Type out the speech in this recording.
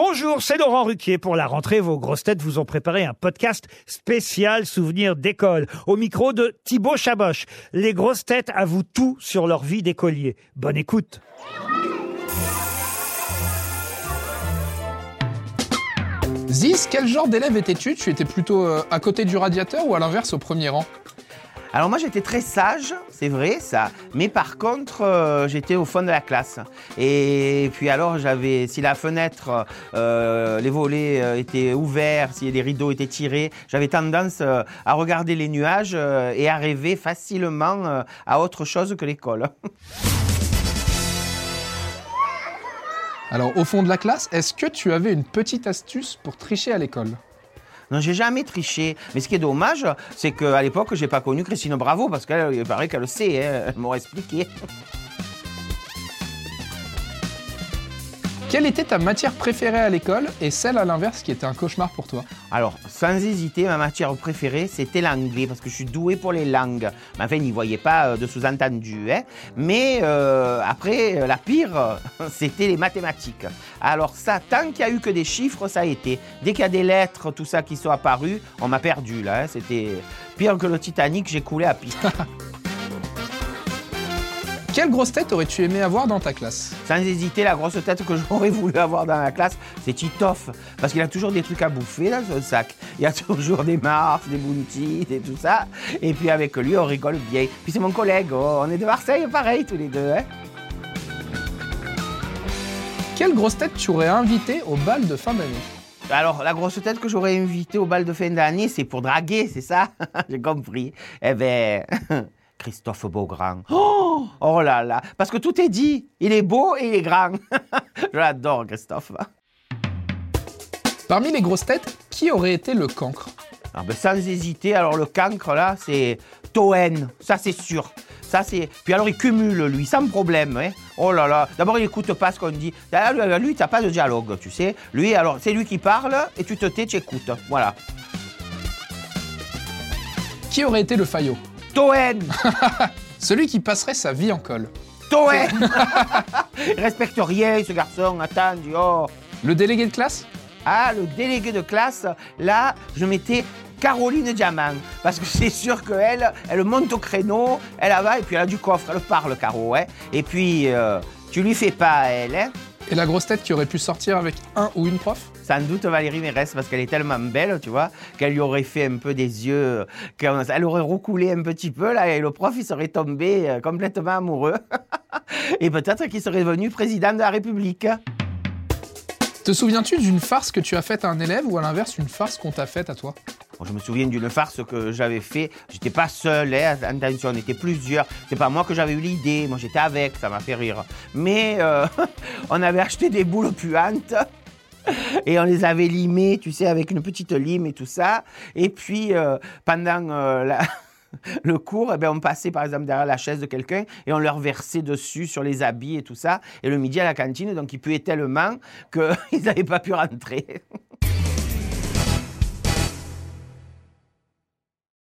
Bonjour, c'est Laurent Ruquier. Pour la rentrée, vos grosses têtes vous ont préparé un podcast spécial souvenir d'école. Au micro de Thibaut Chaboch. Les grosses têtes avouent tout sur leur vie d'écolier. Bonne écoute. Ziz, quel genre d'élève étais-tu? Tu étais plutôt euh, à côté du radiateur ou à l'inverse au premier rang? Alors moi j'étais très sage, c'est vrai ça, mais par contre euh, j'étais au fond de la classe. Et puis alors j'avais, si la fenêtre, euh, les volets euh, étaient ouverts, si les rideaux étaient tirés, j'avais tendance à regarder les nuages et à rêver facilement à autre chose que l'école. Alors au fond de la classe, est-ce que tu avais une petite astuce pour tricher à l'école? Non, j'ai jamais triché. Mais ce qui est dommage, c'est qu'à l'époque, j'ai pas connu Christine Bravo parce qu'elle, il paraît qu'elle le sait, hein, elle m'aurait expliqué. Quelle était ta matière préférée à l'école et celle à l'inverse qui était un cauchemar pour toi Alors, sans hésiter, ma matière préférée, c'était l'anglais, parce que je suis doué pour les langues. Mais enfin, n'y voyait pas euh, de sous-entendu. Hein. Mais euh, après, euh, la pire, c'était les mathématiques. Alors ça, tant qu'il y a eu que des chiffres, ça a été. Dès qu'il y a des lettres, tout ça qui sont apparus, on m'a perdu là. hein. C'était pire que le Titanic, j'ai coulé à pic. Quelle grosse tête aurais-tu aimé avoir dans ta classe Sans hésiter, la grosse tête que j'aurais voulu avoir dans la classe, c'est Titoff. Parce qu'il a toujours des trucs à bouffer dans son sac. Il y a toujours des Mars, des Bounty, et tout ça. Et puis avec lui, on rigole bien. Puis c'est mon collègue, oh, on est de Marseille, pareil, tous les deux. Hein Quelle grosse tête tu aurais invité au bal de fin d'année Alors, la grosse tête que j'aurais invitée au bal de fin d'année, c'est pour draguer, c'est ça? J'ai compris. Eh ben, Christophe Beaugrand. Oh, oh là là, parce que tout est dit. Il est beau et il est grand. Je l'adore, Christophe. Parmi les grosses têtes, qui aurait été le cancre? Alors, ben, sans hésiter, alors le cancre là, c'est Toen, ça c'est sûr. Ça c'est. Puis alors il cumule lui, sans problème. Hein. Oh là là. D'abord il écoute pas ce qu'on dit. Ah, Lui, lui t'as pas de dialogue, tu sais. Lui, alors c'est lui qui parle et tu te tais, tu écoutes. Voilà. Qui aurait été le faillot? Toen, Celui qui passerait sa vie en colle. Toen. respecte rien ce garçon. Attends, oh. Le délégué de classe? Ah, le délégué de classe, là, je mettais Caroline Diamant. Parce que c'est sûr qu'elle, elle monte au créneau, elle va, et puis elle a du coffre, elle parle, Caro. Hein. Et puis, euh, tu lui fais pas elle. Hein. Et la grosse tête qui aurait pu sortir avec un ou une prof? Sans doute Valérie Mérès, parce qu'elle est tellement belle, tu vois, qu'elle lui aurait fait un peu des yeux, qu'elle aurait recoulé un petit peu, là, et le prof, il serait tombé euh, complètement amoureux. et peut-être qu'il serait devenu président de la République. Te souviens-tu d'une farce que tu as faite à un élève ou à l'inverse une farce qu'on t'a faite à toi? Je me souviens d'une farce que j'avais fait. J'étais pas seul, hein, attention, on était plusieurs. C'est pas moi que j'avais eu l'idée, moi j'étais avec, ça m'a fait rire. Mais euh, on avait acheté des boules puantes et on les avait limées, tu sais, avec une petite lime et tout ça. Et puis euh, pendant euh, le cours, eh ben, on passait par exemple derrière la chaise de quelqu'un et on leur versait dessus sur les habits et tout ça. Et le midi à la cantine, donc il puait tellement qu'ils n'avaient pas pu rentrer.